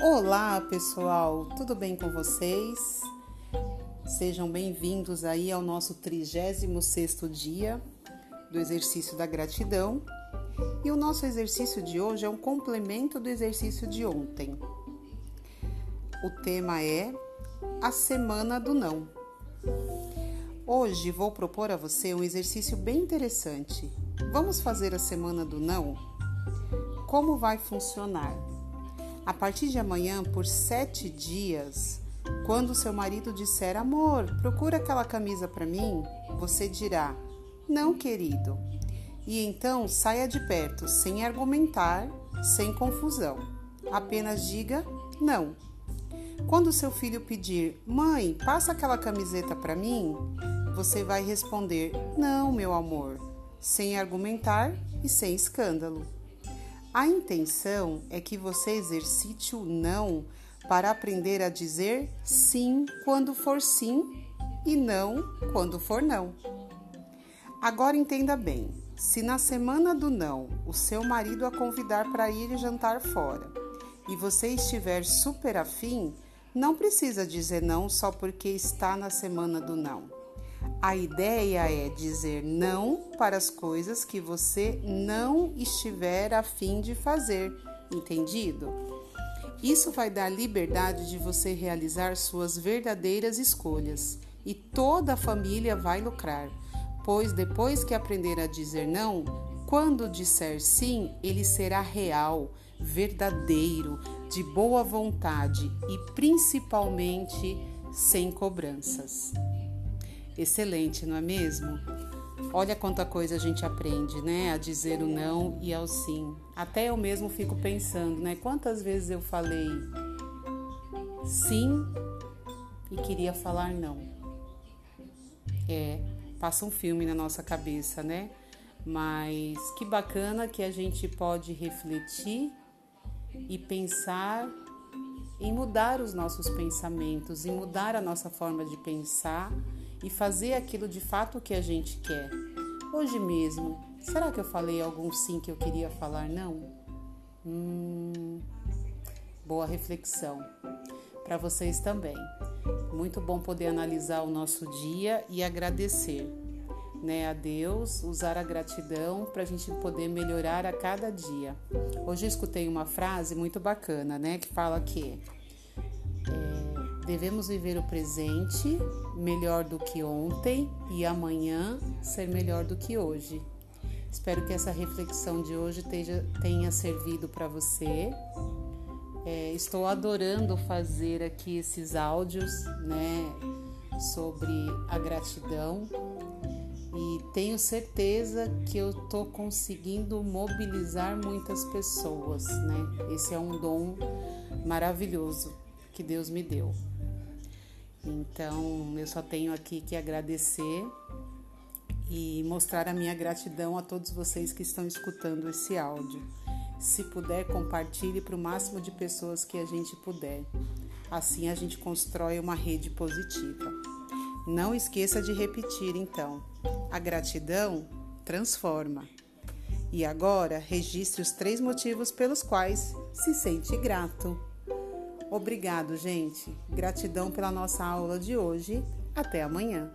Olá, pessoal, tudo bem com vocês? Sejam bem-vindos aí ao nosso 36º dia do exercício da gratidão. E o nosso exercício de hoje é um complemento do exercício de ontem. O tema é a semana do não. Hoje vou propor a você um exercício bem interessante. Vamos fazer a semana do não? Como vai funcionar? A partir de amanhã, por sete dias, quando seu marido disser amor, procura aquela camisa para mim, você dirá não, querido. E então saia de perto, sem argumentar, sem confusão. Apenas diga não. Quando seu filho pedir, mãe, passa aquela camiseta para mim, você vai responder, não, meu amor, sem argumentar e sem escândalo. A intenção é que você exercite o não para aprender a dizer sim quando for sim e não quando for não. Agora entenda bem: se na semana do não o seu marido a convidar para ir jantar fora e você estiver super afim, não precisa dizer não só porque está na semana do não. A ideia é dizer não para as coisas que você não estiver a fim de fazer, entendido? Isso vai dar liberdade de você realizar suas verdadeiras escolhas e toda a família vai lucrar, pois depois que aprender a dizer não, quando disser sim, ele será real, verdadeiro, de boa vontade e principalmente sem cobranças. Excelente, não é mesmo? Olha quanta coisa a gente aprende, né? A dizer o não e ao sim. Até eu mesmo fico pensando, né? Quantas vezes eu falei sim e queria falar não. É, passa um filme na nossa cabeça, né? Mas que bacana que a gente pode refletir e pensar em mudar os nossos pensamentos, em mudar a nossa forma de pensar e fazer aquilo de fato que a gente quer. Hoje mesmo, será que eu falei algum sim que eu queria falar não? Hum, boa reflexão. Para vocês também. Muito bom poder analisar o nosso dia e agradecer né, a Deus, usar a gratidão para a gente poder melhorar a cada dia. Hoje eu escutei uma frase muito bacana, né, que fala que Devemos viver o presente melhor do que ontem e amanhã ser melhor do que hoje. Espero que essa reflexão de hoje tenha, servido para você. É, estou adorando fazer aqui esses áudios, né, sobre a gratidão e tenho certeza que eu estou conseguindo mobilizar muitas pessoas, né? Esse é um dom maravilhoso que Deus me deu. Então, eu só tenho aqui que agradecer e mostrar a minha gratidão a todos vocês que estão escutando esse áudio. Se puder, compartilhe para o máximo de pessoas que a gente puder. Assim a gente constrói uma rede positiva. Não esqueça de repetir, então. A gratidão transforma. E agora, registre os três motivos pelos quais se sente grato. Obrigado, gente. Gratidão pela nossa aula de hoje. Até amanhã.